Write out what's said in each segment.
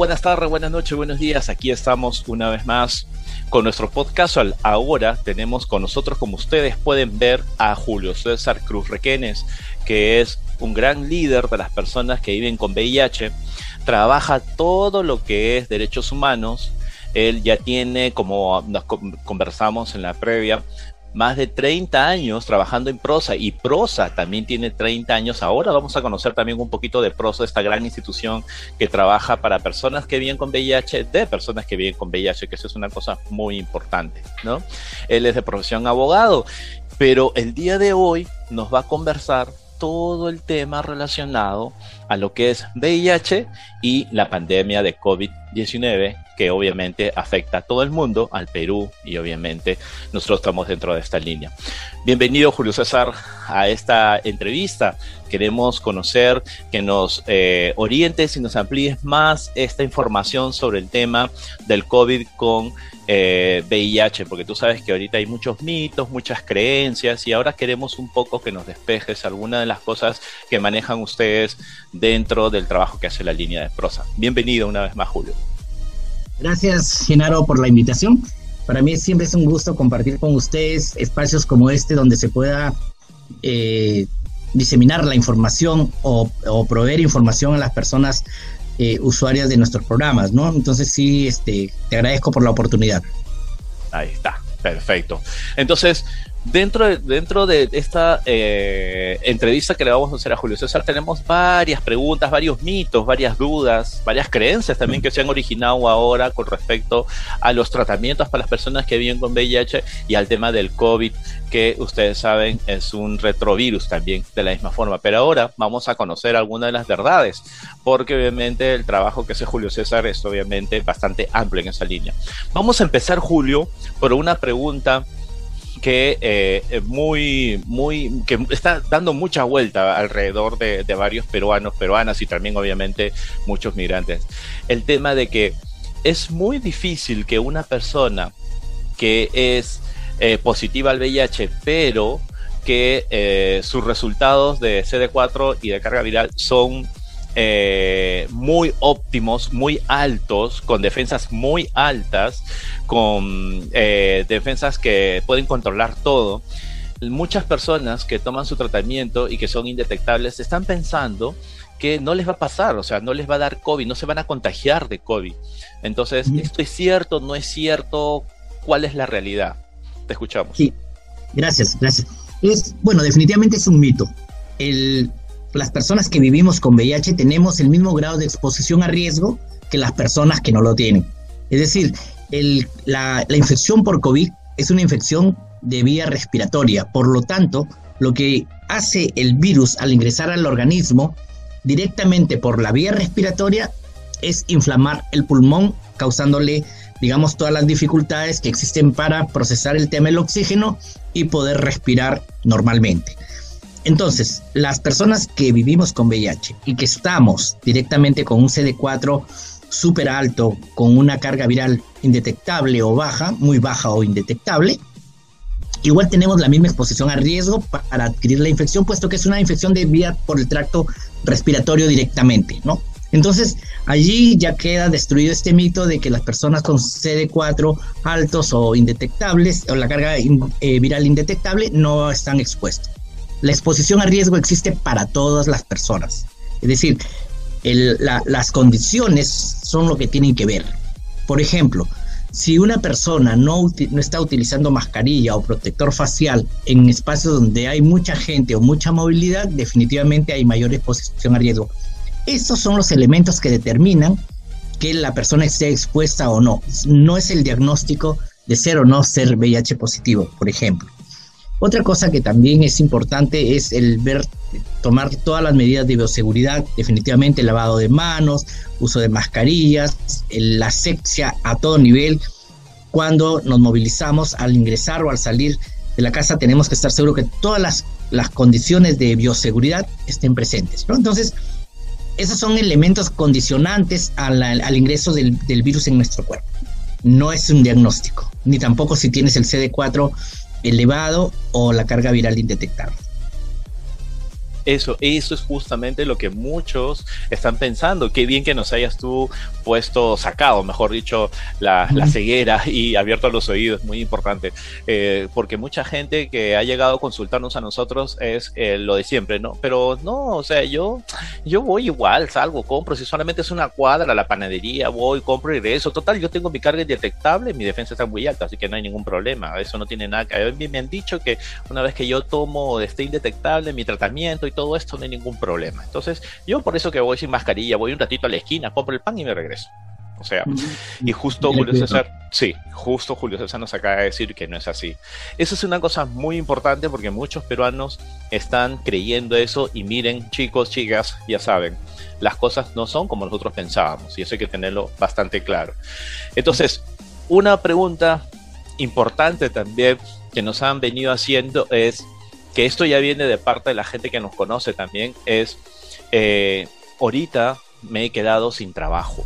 Buenas tardes, buenas noches, buenos días. Aquí estamos una vez más con nuestro podcast. Ahora tenemos con nosotros, como ustedes pueden ver, a Julio César Cruz Requenes, que es un gran líder de las personas que viven con VIH. Trabaja todo lo que es derechos humanos. Él ya tiene, como nos conversamos en la previa, más de 30 años trabajando en Prosa y Prosa también tiene 30 años. Ahora vamos a conocer también un poquito de Prosa, esta gran institución que trabaja para personas que viven con VIH, de personas que viven con VIH, que eso es una cosa muy importante, ¿no? Él es de profesión abogado, pero el día de hoy nos va a conversar todo el tema relacionado a lo que es VIH y la pandemia de COVID-19 que obviamente afecta a todo el mundo, al Perú y obviamente nosotros estamos dentro de esta línea. Bienvenido Julio César a esta entrevista. Queremos conocer que nos eh, orientes y nos amplíes más esta información sobre el tema del COVID con VIH, eh, porque tú sabes que ahorita hay muchos mitos, muchas creencias y ahora queremos un poco que nos despejes algunas de las cosas que manejan ustedes dentro del trabajo que hace la línea de prosa. Bienvenido una vez más, Julio. Gracias, Genaro, por la invitación. Para mí siempre es un gusto compartir con ustedes espacios como este donde se pueda eh, diseminar la información o, proveer información a las personas eh, usuarias de nuestros programas, ¿no? Entonces sí, este, te agradezco por la oportunidad. Ahí está, perfecto. Entonces, Dentro de, dentro de esta eh, entrevista que le vamos a hacer a Julio César, tenemos varias preguntas, varios mitos, varias dudas, varias creencias también que se han originado ahora con respecto a los tratamientos para las personas que viven con VIH y al tema del COVID, que ustedes saben es un retrovirus también de la misma forma. Pero ahora vamos a conocer algunas de las verdades, porque obviamente el trabajo que hace Julio César es obviamente bastante amplio en esa línea. Vamos a empezar, Julio, por una pregunta que eh, muy, muy, que está dando mucha vuelta alrededor de, varios peruanos, peruanas y también obviamente muchos migrantes. El tema de que es muy difícil que una persona que es eh, positiva al VIH, pero que eh, sus resultados de CD4 y de carga viral son eh, muy óptimos, muy altos, con defensas muy altas, con eh, defensas que pueden controlar todo. Muchas personas que toman su tratamiento y que son indetectables están pensando que no les va a pasar, o sea, no les va a dar COVID, no se van a contagiar de COVID. Entonces, ¿esto es cierto? ¿No es cierto? ¿Cuál es la realidad? Te escuchamos. Sí, gracias, gracias. Es, bueno, definitivamente es un mito. El, las personas que vivimos con VIH tenemos el mismo grado de exposición a riesgo que las personas que no lo tienen. Es decir, la, la infección por COVID es una infección de vía respiratoria. Por lo tanto, lo que hace el virus al ingresar al organismo directamente por la vía respiratoria es inflamar el pulmón, causándole, digamos, todas las dificultades que existen para procesar el tema del oxígeno y poder respirar normalmente. Entonces, las personas que vivimos con VIH y que estamos directamente con un CD4 súper alto, con una carga viral indetectable o baja, muy baja o indetectable, igual tenemos la misma exposición a riesgo para adquirir la infección, puesto que es una infección de vía por el tracto respiratorio directamente, ¿no? Entonces, allí ya queda destruido este mito de que las personas con CD4 altos o indetectables, o la carga eh, viral indetectable, no están expuestos la exposición a riesgo existe para todas las personas. Es decir, las condiciones son lo que tienen que ver. Por ejemplo, si una persona no, no, está utilizando mascarilla o protector facial en espacios donde hay mucha gente o mucha movilidad, definitivamente hay mayor exposición a riesgo. Estos son los elementos que determinan que la persona esté expuesta o no. No es el diagnóstico de ser o no ser VIH positivo, por ejemplo. Otra cosa que también es importante es el ver, tomar todas las medidas de bioseguridad, definitivamente lavado de manos, uso de mascarillas, la asepsia a todo nivel. Cuando nos movilizamos al ingresar o al salir de la casa tenemos que estar seguros que todas las, las condiciones de bioseguridad estén presentes. Entonces, esos son elementos condicionantes al, al ingreso del, del virus en nuestro cuerpo. No es un diagnóstico, ni tampoco si tienes el CD4 elevado o la carga viral indetectable. Eso, eso es justamente lo que muchos están pensando. Qué bien que nos hayas tú puesto, sacado, mejor dicho, la, ceguera y abierto los oídos, muy importante. Eh, porque mucha gente que ha llegado a consultarnos a nosotros es eh, lo de siempre, ¿no? Pero no, o sea, yo, yo voy igual, salgo, compro, si solamente es una cuadra, la panadería, voy, compro y regreso. Total, yo tengo mi carga indetectable, mi defensa está muy alta, así que no hay ningún problema. Eso no tiene nada que ver. Me han dicho que una vez que yo tomo este indetectable, mi tratamiento y todo esto, no hay ningún problema. Entonces, yo por eso que voy sin mascarilla, voy un ratito a la esquina, compro el pan y me regreso. O sea, y justo Julio César, sí, justo Julio César nos acaba de decir que no es así. Eso es una cosa muy importante porque muchos peruanos están creyendo eso y miren, chicos, chicas, ya saben, las cosas no son como nosotros pensábamos y eso hay que tenerlo bastante claro. Entonces, una pregunta importante también que nos han venido haciendo es que esto ya viene de parte de la gente que nos conoce también, es eh, ahorita me he quedado sin trabajo.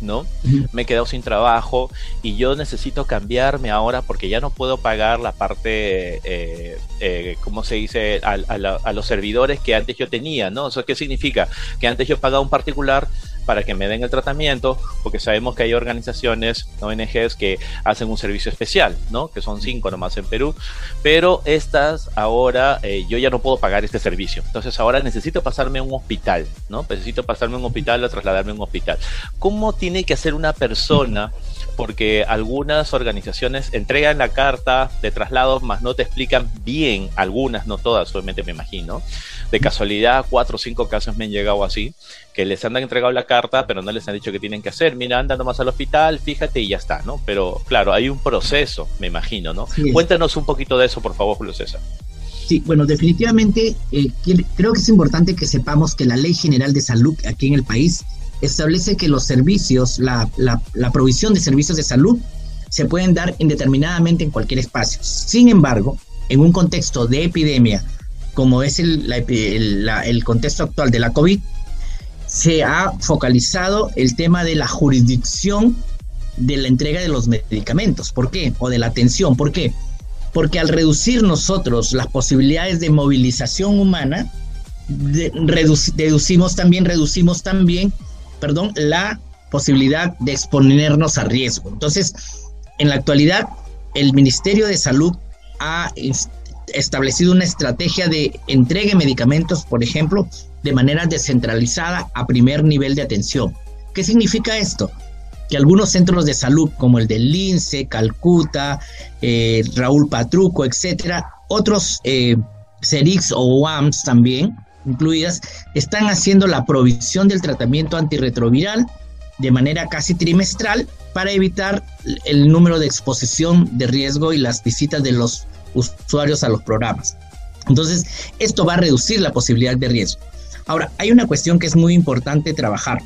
¿no? Me he quedado sin trabajo y yo necesito cambiarme ahora porque ya no puedo pagar la parte, eh, eh, ¿cómo se dice?, a, a, los servidores que antes yo tenía, ¿no? ¿Eso qué significa? Que antes yo pagaba un particular para que me den el tratamiento, porque sabemos que hay organizaciones, ONGs, que hacen un servicio especial, ¿no? Que son cinco nomás en Perú, pero estas ahora eh, yo ya no puedo pagar este servicio. Entonces ahora necesito pasarme a un hospital, ¿no? Necesito pasarme a un hospital o trasladarme a un hospital. ¿Cómo tiene que hacer una persona? Porque algunas organizaciones entregan la carta de traslado, más no te explican bien, algunas, no todas, obviamente me imagino. De casualidad, cuatro o cinco casos me han llegado así, que les han entregado la carta, pero no les han dicho qué tienen que hacer. Mira, anda nomás al hospital, fíjate y ya está, ¿no? Pero claro, hay un proceso, me imagino, ¿no? Cuéntanos un poquito de eso, por favor, Julio César. Sí, bueno, definitivamente eh, creo que es importante que sepamos que la Ley General de Salud aquí en el país establece que los servicios, la, la, provisión de servicios de salud se pueden dar indeterminadamente en cualquier espacio. Sin embargo, en un contexto de epidemia, como es el, el, contexto actual de la COVID, se ha focalizado el tema de la jurisdicción de la entrega de los medicamentos. ¿Por qué? O de la atención. ¿Por qué? Porque al reducir nosotros las posibilidades de movilización humana, deducimos también, reducimos también perdón, la posibilidad de exponernos a riesgo. Entonces, en la actualidad, el Ministerio de Salud ha establecido una estrategia de entrega de medicamentos, por ejemplo, de manera descentralizada a primer nivel de atención. ¿Qué significa esto? Que algunos centros de salud, como el de Lince, Calcuta, eh, Raúl Patruco, etcétera, otros eh, CERIX o UAMS también, incluidas, están haciendo la provisión del tratamiento antirretroviral de manera casi trimestral para evitar el número de exposición de riesgo y las visitas de los usuarios a los programas. Entonces, esto va a reducir la posibilidad de riesgo. Ahora, hay una cuestión que es muy importante trabajar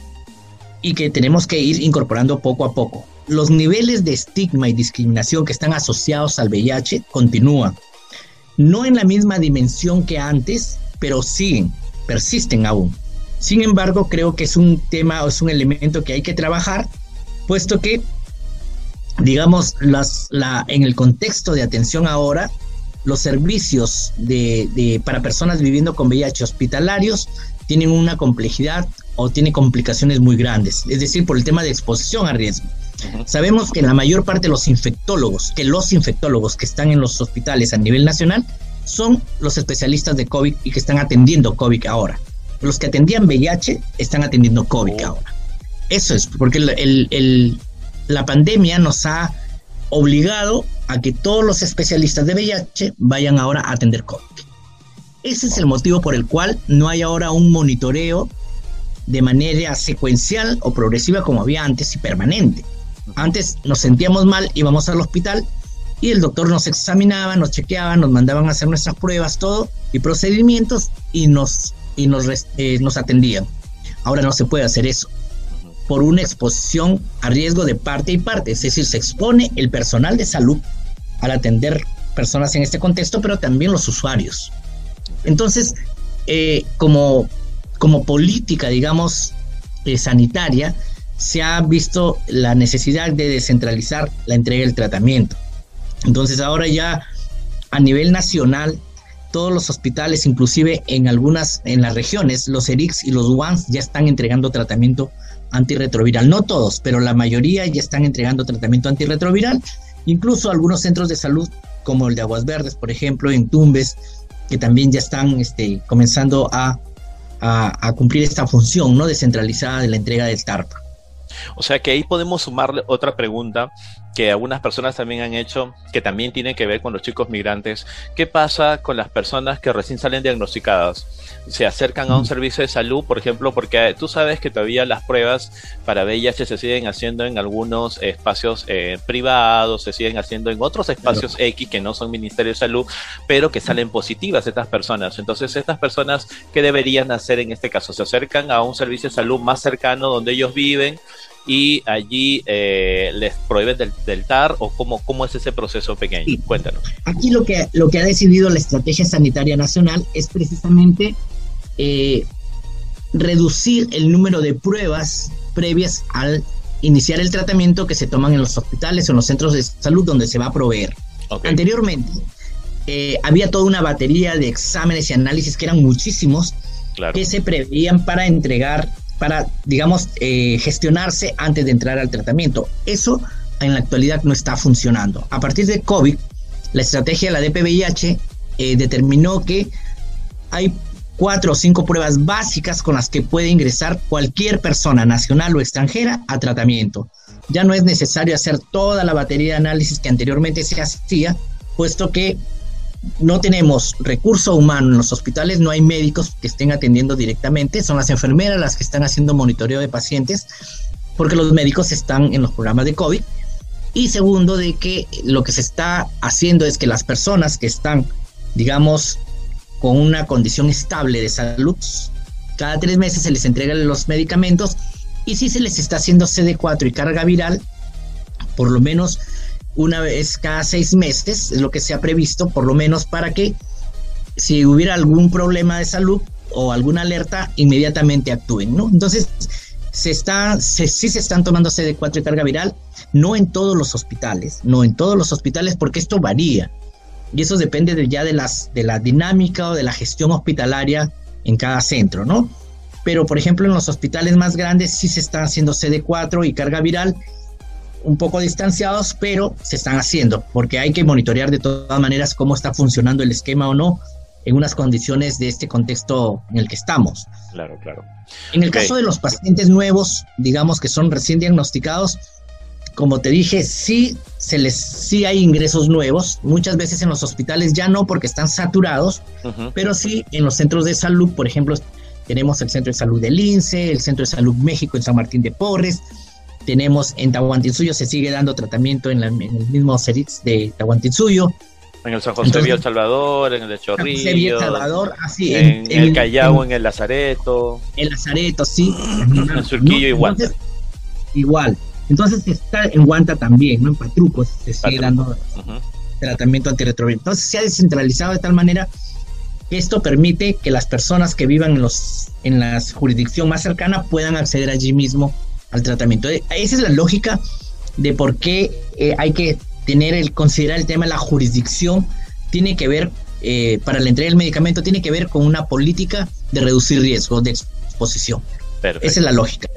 y que tenemos que ir incorporando poco a poco. Los niveles de estigma y discriminación que están asociados al VIH continúan. No en la misma dimensión que antes, pero siguen, persisten aún. Sin embargo, creo que es un tema o es un elemento que hay que trabajar, puesto que, digamos, las, la, en el contexto de atención ahora, los servicios de, para personas viviendo con VIH hospitalarios tienen una complejidad o tienen complicaciones muy grandes, es decir, por el tema de exposición a riesgo. Sabemos que la mayor parte de los infectólogos, que los infectólogos que están en los hospitales a nivel nacional, son los especialistas de COVID y que están atendiendo COVID ahora. Los que atendían VIH están atendiendo COVID oh. ahora. Eso es, porque la pandemia nos ha obligado a que todos los especialistas de VIH vayan ahora a atender COVID. Ese es el motivo por el cual no hay ahora un monitoreo de manera secuencial o progresiva como había antes y permanente. Antes nos sentíamos mal, íbamos al hospital y el doctor nos examinaba, nos chequeaba, nos mandaban a hacer nuestras pruebas, todo, y procedimientos, y nos, y nos, eh, nos atendían. Ahora no se puede hacer eso, por una exposición a riesgo de parte y parte, es decir, se expone el personal de salud al atender personas en este contexto, pero también los usuarios. Entonces, eh, como, como política, digamos, eh, sanitaria, se ha visto la necesidad de descentralizar la entrega del tratamiento. Entonces ahora ya a nivel nacional todos los hospitales, inclusive en algunas, en las regiones, los ERICS y los UANS ya están entregando tratamiento antirretroviral. No todos, pero la mayoría ya están entregando tratamiento antirretroviral. Incluso algunos centros de salud, como el de Aguas Verdes, por ejemplo, en Tumbes, que también ya están este, comenzando a, a, cumplir esta función ¿no? descentralizada de la entrega del TARP. O sea que ahí podemos sumarle otra pregunta que algunas personas también han hecho, que también tiene que ver con los chicos migrantes. ¿Qué pasa con las personas que recién salen diagnosticadas? Se acercan a un mm. servicio de salud, por ejemplo, porque tú sabes que todavía las pruebas para VIH se siguen haciendo en algunos espacios eh, privados, se siguen haciendo en otros espacios X que no son Ministerio de Salud, pero que salen positivas estas personas. Entonces, estas personas, ¿qué deberían hacer en este caso? Se acercan a un servicio de salud más cercano donde ellos viven, y allí eh, les prohíben del, TAR o cómo, cómo es ese proceso pequeño? Cuéntanos. Aquí lo que, lo que ha decidido la Estrategia Sanitaria Nacional es precisamente eh, reducir el número de pruebas previas al iniciar el tratamiento que se toman en los hospitales o en los centros de salud donde se va a proveer. Anteriormente eh, había toda una batería de exámenes y análisis que eran muchísimos que se preveían para entregar para, digamos, eh, gestionarse antes de entrar al tratamiento. Eso en la actualidad no está funcionando. A partir de COVID, la estrategia de la DPVIH eh, determinó que hay cuatro o cinco pruebas básicas con las que puede ingresar cualquier persona nacional o extranjera a tratamiento. Ya no es necesario hacer toda la batería de análisis que anteriormente se hacía, puesto que no tenemos recurso humano en los hospitales, no hay médicos que estén atendiendo directamente, son las enfermeras las que están haciendo monitoreo de pacientes, porque los médicos están en los programas de COVID. Y segundo, de que lo que se está haciendo es que las personas que están, digamos, con una condición estable de salud, cada tres meses se les entregan los medicamentos y si se les está haciendo CD4 y carga viral, por lo menos una vez cada seis meses, es lo que se ha previsto, por lo menos para que si hubiera algún problema de salud o alguna alerta, inmediatamente actúen, ¿no? Entonces, se está, sí se están tomando CD4 y carga viral, no en todos los hospitales, no en todos los hospitales, porque esto varía. Y eso depende de, ya de, las, de la dinámica o de la gestión hospitalaria en cada centro, ¿no? Pero, por ejemplo, en los hospitales más grandes sí se está haciendo CD4 y carga viral un poco distanciados, pero se están haciendo, porque hay que monitorear de todas maneras cómo está funcionando el esquema o no en unas condiciones de este contexto en el que estamos. Claro, claro. En el caso de los pacientes nuevos, digamos que son recién diagnosticados, como te dije, sí, se les, sí hay ingresos nuevos, muchas veces en los hospitales ya no porque están saturados, pero sí en los centros de salud, por ejemplo, tenemos el Centro de Salud del INSE, el Centro de Salud México en San Martín de Porres, tenemos en Tahuantinsuyo, se sigue dando tratamiento en, el mismo CERIX de Tahuantinsuyo. En el San José Entonces, Salvador, en el de Chorrillo. Villa Salvador, así. En, el Callao, en, el Lazareto. En Lazareto, sí. En Surquillo y Guanta. Igual. Entonces está en Guanta también, ¿no? En Patruco se sigue dando tratamiento antirretroviral. Entonces se ha descentralizado de tal manera que esto permite que las personas que vivan en, los, en la jurisdicción más cercana puedan acceder allí mismo al tratamiento. Eh, esa es la lógica de por qué eh, hay que tener el considerar el tema de la jurisdicción. Tiene que ver, eh, para la entrega del medicamento, tiene que ver con una política de reducir riesgos de exposición. Esa es la lógica.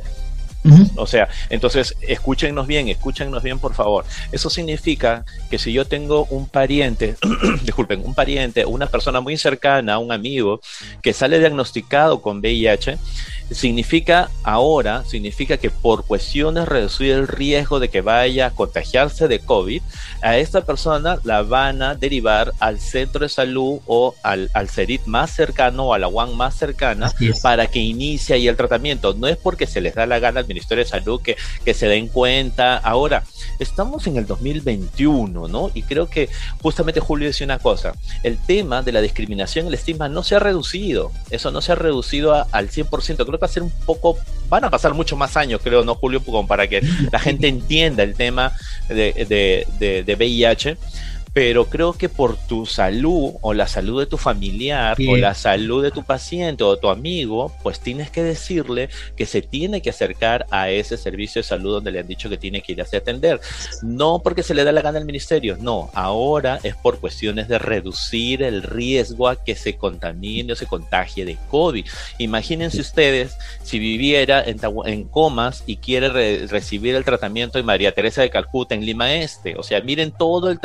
O sea, entonces escúchenos bien, escúchenos bien por favor. Eso significa que si yo tengo un pariente, disculpen, un pariente, una persona muy cercana, un amigo, que sale diagnosticado con VIH, significa ahora, significa que por cuestiones reducir el riesgo de que vaya a contagiarse de COVID, a esta persona la van a derivar al centro de salud o al, al CERIT más cercano o a la UAN más cercana para que inicie ahí el tratamiento. No es porque se les da la gana al Ministerio de Salud que, que se den cuenta. Ahora, estamos en el 2021, ¿no? Y creo que justamente Julio decía una cosa, el tema de la discriminación, el estigma no se ha reducido, eso no se ha reducido al 100%, creo va a ser un poco, van a pasar muchos más años, creo, ¿no, Julio? Como para que la gente entienda el tema de, de, de, VIH pero creo que por tu salud o la salud de tu familiar o la salud de tu paciente o tu amigo, pues tienes que decirle que se tiene que acercar a ese servicio de salud donde le han dicho que tiene que ir a atender. No porque se le da la gana al ministerio, no, ahora es por cuestiones de reducir el riesgo a que se contamine o se contagie de COVID. Imagínense ustedes si viviera en, en comas y quiere recibir el tratamiento de María Teresa de Calcuta en Lima Este. O sea, miren todo el,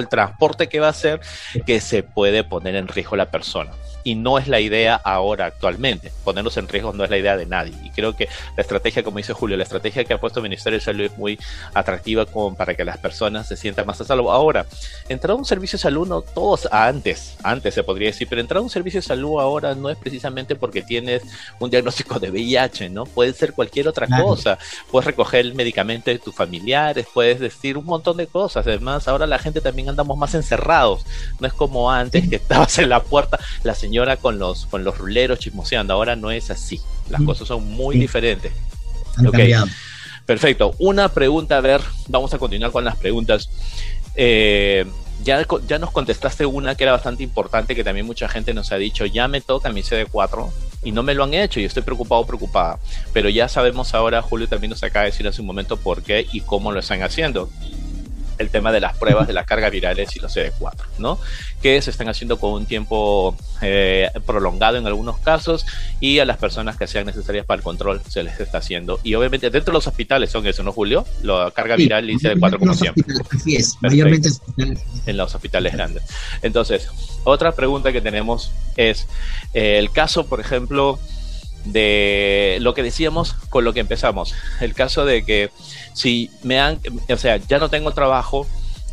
el transporte que va a hacer que se puede poner en riesgo la persona y no es la idea ahora actualmente. Ponernos en riesgo no es la idea de nadie. Y creo que la estrategia, como dice Julio, la estrategia que ha puesto el Ministerio de Salud es muy atractiva como para que las personas se sientan más a salvo. Ahora, entrar a un servicio de salud, no todos antes, antes se podría decir, pero entrar a un servicio de salud ahora no es precisamente porque tienes un diagnóstico de VIH, ¿no? Puede ser cualquier otra cosa. Puedes recoger el medicamento de tus familiares, puedes decir un montón de cosas. Además, ahora la gente también andamos más encerrados. No es como antes que estabas en la puerta, la señora señora con los, con los ruleros chismoseando. Ahora no es así. Las cosas son muy diferentes. Perfecto. Una pregunta, a ver, vamos a continuar con las preguntas. Eh, ya, ya nos contestaste una que era bastante importante, que también mucha gente nos ha dicho, ya me toca mi CD4 y no me lo han hecho y estoy preocupado, preocupada. Pero ya sabemos ahora, Julio también nos acaba de decir hace un momento por qué y cómo lo están haciendo el tema de las pruebas de las cargas virales y los CD4, ¿no? Que se están haciendo con un tiempo eh, prolongado en algunos casos y a las personas que sean necesarias para el control se les está haciendo. Y obviamente dentro de los hospitales son eso, ¿no, Julio? La carga viral y CD4 como siempre. Así es, mayormente en los hospitales grandes. Entonces, otra pregunta que tenemos es eh, el caso, por ejemplo, de lo que decíamos con lo que empezamos. El caso de que si me han, o sea, ya no tengo trabajo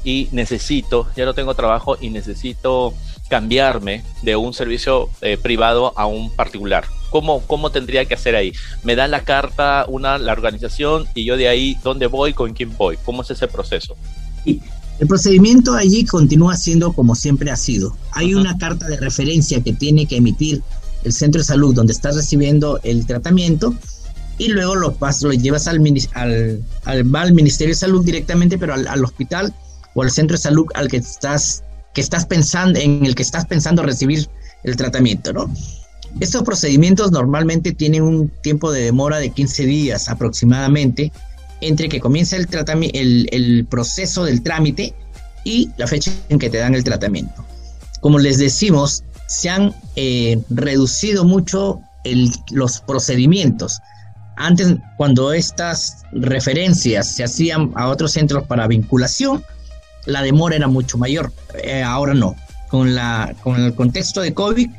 y necesito, ya no tengo trabajo y necesito cambiarme de un servicio eh, privado a un particular. ¿Cómo, ¿Cómo tendría que hacer ahí? Me dan la carta, una, la organización y yo de ahí, ¿dónde voy? ¿Con quién voy? ¿Cómo es ese proceso? El procedimiento allí continúa siendo como siempre ha sido. Hay una carta de referencia que tiene que emitir el centro de salud donde estás recibiendo el tratamiento y luego lo, lo llevas al, al, al, Ministerio de Salud directamente, pero al, hospital o al centro de salud al que estás, que estás pensando, en el que estás pensando recibir el tratamiento, ¿no? Estos procedimientos normalmente tienen un tiempo de demora de 15 días aproximadamente entre que comienza el, el, el proceso del trámite y la fecha en que te dan el tratamiento. Como les decimos, se han eh, reducido mucho los procedimientos. Antes, cuando estas referencias se hacían a otros centros para vinculación, la demora era mucho mayor. Eh, ahora no. Con, la, con el contexto de COVID,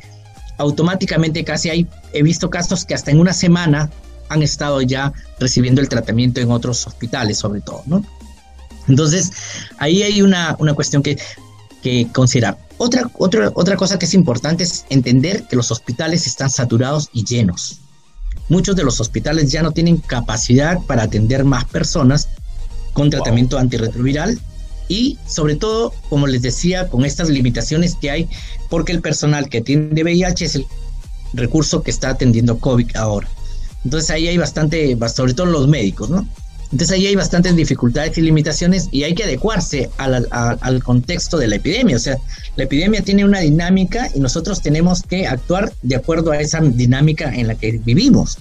automáticamente casi hay, he visto casos que hasta en una semana han estado ya recibiendo el tratamiento en otros hospitales, sobre todo, ¿no? Entonces, ahí hay una, una cuestión que, que considerar. Otra, otra, otra cosa que es importante es entender que los hospitales están saturados y llenos. Muchos de los hospitales ya no tienen capacidad para atender más personas con tratamiento antirretroviral y sobre todo, como les decía, con estas limitaciones que hay, porque el personal que atiende VIH es el recurso que está atendiendo COVID ahora. Entonces ahí hay bastante, sobre todo los médicos, ¿no? Entonces ahí hay bastantes dificultades y limitaciones y hay que adecuarse al contexto de la epidemia. O sea, la epidemia tiene una dinámica y nosotros tenemos que actuar de acuerdo a esa dinámica en la que vivimos.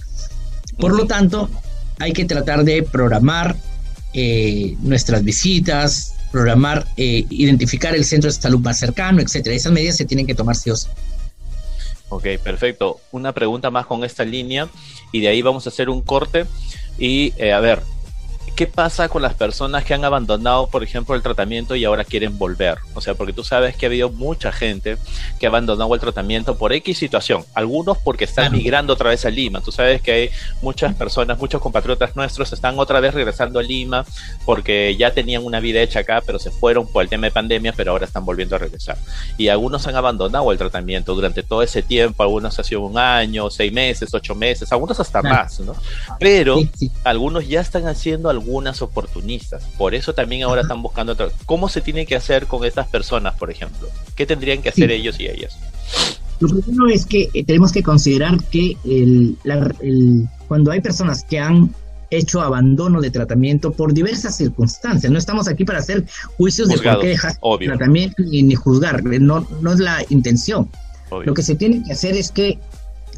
Por lo tanto, hay que tratar de programar eh, nuestras visitas, programar, eh, identificar el centro de salud más cercano, etcétera. Esas medidas se tienen que tomar sí o sí. Ok, perfecto. Una pregunta más con esta línea y de ahí vamos a hacer un corte. Y eh, a ver, ¿qué pasa con las personas que han abandonado, por ejemplo, el tratamiento y ahora quieren volver? O sea, porque tú sabes que ha habido mucha gente que ha abandonado el tratamiento por X situación, algunos porque están migrando otra vez a Lima. Tú sabes que hay muchas personas, muchos compatriotas nuestros están otra vez regresando a Lima porque ya tenían una vida hecha acá, pero se fueron por el tema de pandemia, pero ahora están volviendo a regresar. Y algunos han abandonado el tratamiento durante todo ese tiempo, algunos ha sido un año, seis meses, ocho meses, algunos hasta más, ¿no? Pero algunos ya están haciendo algo algunas oportunistas. Por eso también ahora están buscando otro. ¿Cómo se tiene que hacer con estas personas, por ejemplo? ¿Qué tendrían que hacer ellos y ellas? Lo primero es que eh, tenemos que considerar que el, cuando hay personas que han hecho abandono de tratamiento por diversas circunstancias. No estamos aquí para hacer juicios de por qué dejar tratamiento ni, juzgar, no, no es la intención. Lo que se tiene que hacer es que,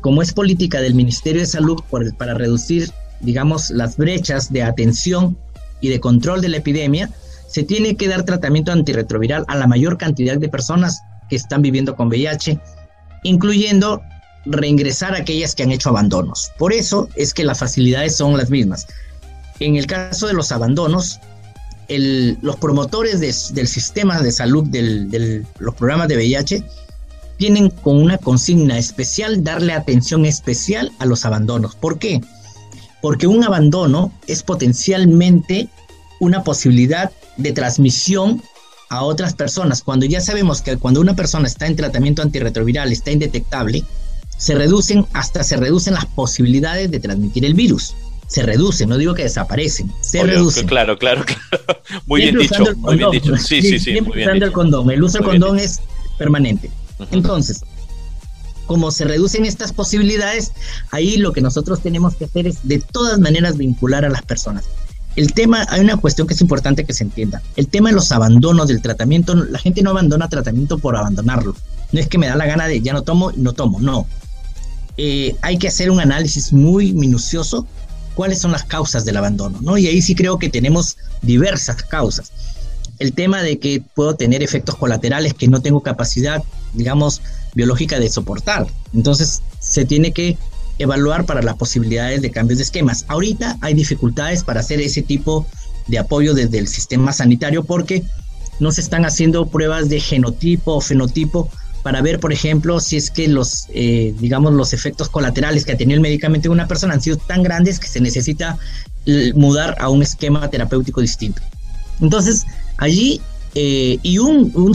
como es política del Ministerio de Salud para reducir, digamos, las brechas de atención y de control de la epidemia, se tiene que dar tratamiento antirretroviral a la mayor cantidad de personas que están viviendo con VIH, incluyendo reingresar a aquellas que han hecho abandonos. Por eso es que las facilidades son las mismas. En el caso de los abandonos, los promotores del sistema de salud de los programas de VIH tienen con una consigna especial darle atención especial a los abandonos. ¿Por qué? Porque un abandono es potencialmente una posibilidad de transmisión a otras personas. Cuando ya sabemos que cuando una persona está en tratamiento antirretroviral está indetectable, se reducen, hasta se reducen las posibilidades de transmitir el virus. Se reducen, no digo que desaparecen, se reducen. Claro, claro, claro. Muy bien dicho, muy bien dicho. Sí, sí, sí. Muy bien el condón. El uso del condón es permanente. Entonces, como se reducen estas posibilidades, ahí lo que nosotros tenemos que hacer es de todas maneras vincular a las personas. El tema, hay una cuestión que es importante que se entienda. El tema de los abandonos del tratamiento, la gente no abandona tratamiento por abandonarlo. No es que me da la gana de ya no tomo, no tomo, no. Eh, hay que hacer un análisis muy minucioso cuáles son las causas del abandono, ¿no? Y ahí sí creo que tenemos diversas causas. El tema de que puedo tener efectos colaterales que no tengo capacidad, digamos, biológica de soportar. Entonces, se tiene que evaluar para las posibilidades de cambios de esquemas. Ahorita hay dificultades para hacer ese tipo de apoyo desde el sistema sanitario porque no se están haciendo pruebas de genotipo o fenotipo para ver, por ejemplo, si es que los, eh, digamos, los efectos colaterales que ha tenido el medicamento en una persona han sido tan grandes que se necesita mudar a un esquema terapéutico distinto. Entonces, allí, eh, y un, un,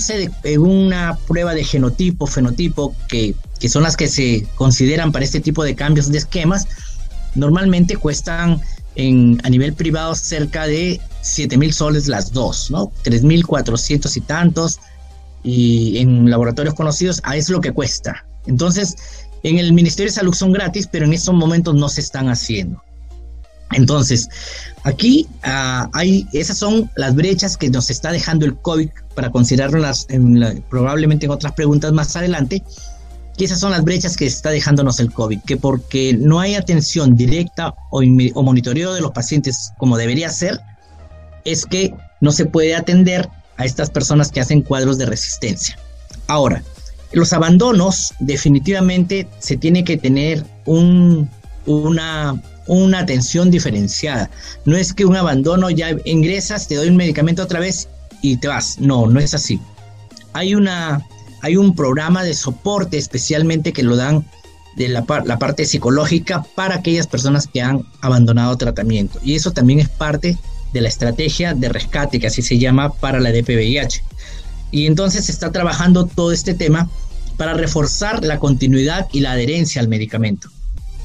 una prueba de genotipo, fenotipo, que, que son las que se consideran para este tipo de cambios de esquemas, normalmente cuestan en, a nivel privado cerca de 7 mil soles las dos, ¿no? 3.400 y tantos, y en laboratorios conocidos, a es lo que cuesta. Entonces, en el Ministerio de Salud son gratis, pero en estos momentos no se están haciendo. Entonces, aquí uh, hay, esas son las brechas que nos está dejando el COVID para considerarlas en probablemente en otras preguntas más adelante, esas son las brechas que está dejándonos el COVID, que porque no hay atención directa o, o monitoreo de los pacientes como debería ser, es que no se puede atender a estas personas que hacen cuadros de resistencia. Ahora, los abandonos definitivamente se tiene que tener un, una, una atención diferenciada. No es que un abandono ya ingresas, te doy un medicamento otra vez y te vas. No, no es así. Hay, una, hay un programa de soporte especialmente que lo dan de la, la parte psicológica para aquellas personas que han abandonado tratamiento. Y eso también es parte de la estrategia de rescate, que así se llama, para la DPVIH. Y entonces se está trabajando todo este tema para reforzar la continuidad y la adherencia al medicamento.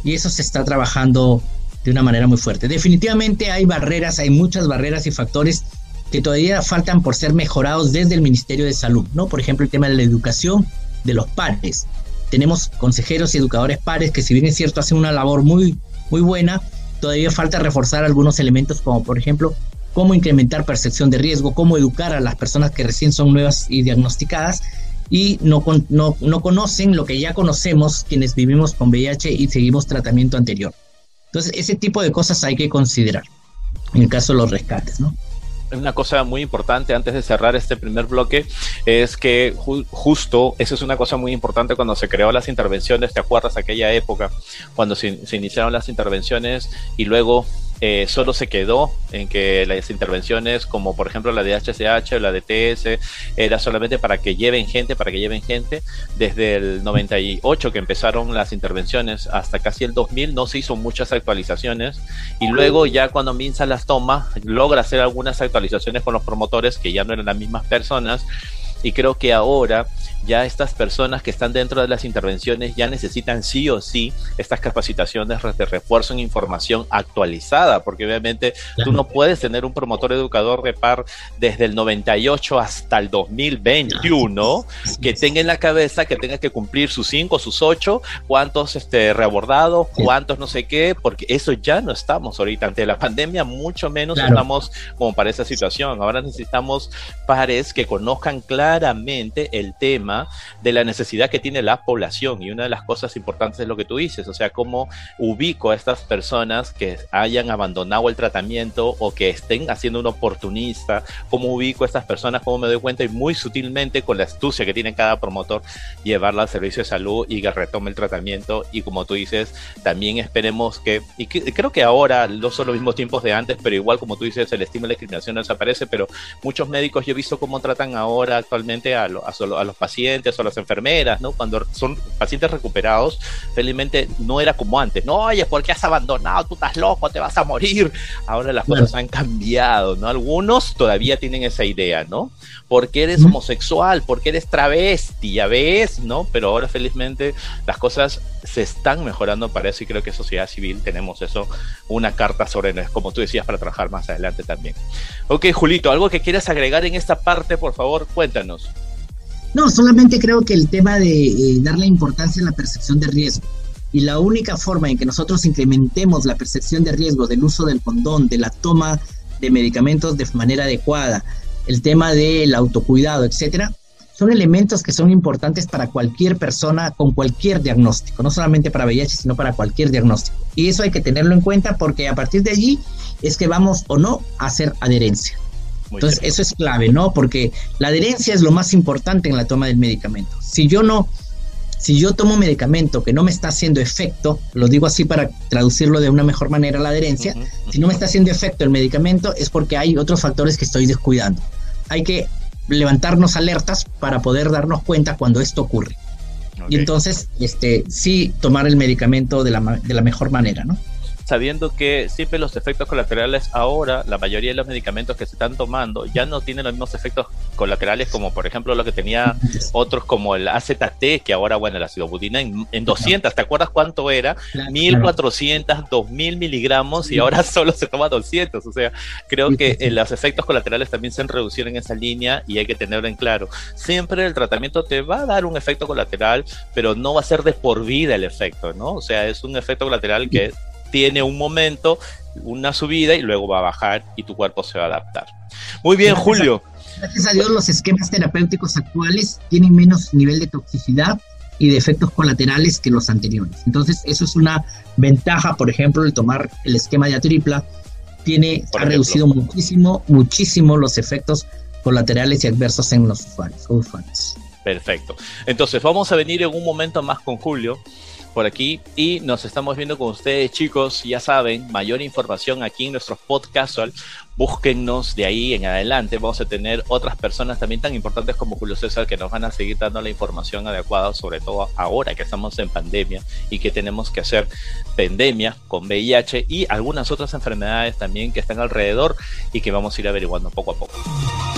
Y eso se está trabajando de una manera muy fuerte. Definitivamente hay barreras, hay muchas barreras y factores que todavía faltan por ser mejorados desde el Ministerio de Salud, ¿no? Por ejemplo, el tema de la educación de los pares. Tenemos consejeros y educadores pares que si bien es cierto hacen una labor muy muy buena, todavía falta reforzar algunos elementos como por ejemplo cómo incrementar percepción de riesgo, cómo educar a las personas que recién son nuevas y diagnosticadas y no, no, no conocen lo que ya conocemos quienes vivimos con VIH y seguimos tratamiento anterior. Entonces, ese tipo de cosas hay que considerar en el caso de los rescates, ¿no? una cosa muy importante antes de cerrar este primer bloque es que justo, eso es una cosa muy importante cuando se creó las intervenciones, ¿te acuerdas aquella época cuando se, se iniciaron las intervenciones y luego eh, solo se quedó en que las intervenciones como por ejemplo la de HCH o la de TS era solamente para que lleven gente, para que lleven gente. Desde el 98 que empezaron las intervenciones hasta casi el 2000 no se hizo muchas actualizaciones. Y luego ya cuando Minsa las toma logra hacer algunas actualizaciones con los promotores que ya no eran las mismas personas. Y creo que ahora ya estas personas que están dentro de las intervenciones ya necesitan sí o sí estas capacitaciones de refuerzo en información actualizada, porque obviamente tú no puedes tener un promotor educador de par desde el 98 hasta el 2021 que tenga en la cabeza que tenga que cumplir sus 5, sus 8, cuántos este, reabordados, cuántos no sé qué, porque eso ya no estamos ahorita. Ante la pandemia, mucho menos estamos como para esa situación. Ahora necesitamos pares que conozcan claramente el tema de la necesidad que tiene la población. Y una de las cosas importantes es lo que tú dices, o sea, cómo ubico a estas personas que hayan abandonado el tratamiento o que estén haciendo un oportunista, cómo ubico a estas personas, cómo me doy cuenta y muy sutilmente con la astucia que tiene cada promotor llevarla al servicio de salud y que retome el tratamiento. Y como tú dices, también esperemos que, y creo que ahora no son los mismos tiempos de antes, pero igual como tú dices, el estímulo de discriminación no desaparece, pero muchos médicos yo he visto cómo tratan ahora actualmente a, a, los pacientes o a las enfermeras, ¿no? Cuando son pacientes recuperados, felizmente no era como antes, no, oye, ¿por qué has abandonado? Tú estás loco, te vas a morir. Ahora las cosas han cambiado, ¿no? Algunos todavía tienen esa idea, ¿no? Porque eres homosexual, porque eres travesti, ya ves, ¿no? Pero ahora felizmente las cosas se están mejorando para eso y creo que sociedad civil tenemos eso, una carta sobre, como tú decías, para trabajar más adelante también. Ok, Julito, ¿algo que quieras agregar en esta parte, por favor? Cuéntanos. No, solamente creo que el tema de eh, darle importancia a la percepción de riesgo y la única forma en que nosotros incrementemos la percepción de riesgo del uso del condón, de la toma de medicamentos de manera adecuada, el tema del autocuidado, etcétera, son elementos que son importantes para cualquier persona con cualquier diagnóstico, no solamente para VIH, sino para cualquier diagnóstico. Y eso hay que tenerlo en cuenta porque a partir de allí es que vamos o no a hacer adherencia. Entonces, eso es clave, ¿no? Porque la adherencia es lo más importante en la toma del medicamento. Si yo no, si yo tomo medicamento que no me está haciendo efecto, lo digo así para traducirlo de una mejor manera la adherencia, si no me está haciendo efecto el medicamento es porque hay otros factores que estoy descuidando. Hay que levantarnos alertas para poder darnos cuenta cuando esto ocurre. Y entonces, este, sí tomar el medicamento de la, de la mejor manera, ¿no? Sabiendo que siempre los efectos colaterales ahora, la mayoría de los medicamentos que se están tomando ya no tienen los mismos efectos colaterales como por ejemplo lo que tenía otros como el AZT, que ahora, bueno, la acidobudina en, en 200, ¿te acuerdas cuánto era? 1400, 2000 miligramos y ahora solo se toma 200, o sea, creo que los efectos colaterales también se han reducido en esa línea y hay que tenerlo en claro. Siempre el tratamiento te va a dar un efecto colateral, pero no va a ser de por vida el efecto, ¿no? O sea, es un efecto colateral que tiene un momento, una subida y luego va a bajar y tu cuerpo se va a adaptar. Muy bien, Julio. gracias a Dios los esquemas terapéuticos actuales tienen menos nivel de toxicidad y de efectos colaterales que los anteriores. Entonces, eso es una ventaja, por ejemplo, el tomar el esquema de atripla tiene ha reducido muchísimo, muchísimo los efectos colaterales y adversos en los usuarios. Perfecto. Entonces, vamos a venir en un momento más con Julio por aquí y nos estamos viendo con ustedes chicos, ya saben, mayor información aquí en nuestros podcast casual, búsquennos de ahí en adelante, vamos a tener otras personas también tan importantes como Julio César que nos van a seguir dando la información adecuada, sobre todo ahora que estamos en pandemia y que tenemos que hacer pandemia con VIH y algunas otras enfermedades también que están alrededor y que vamos a ir averiguando poco a poco.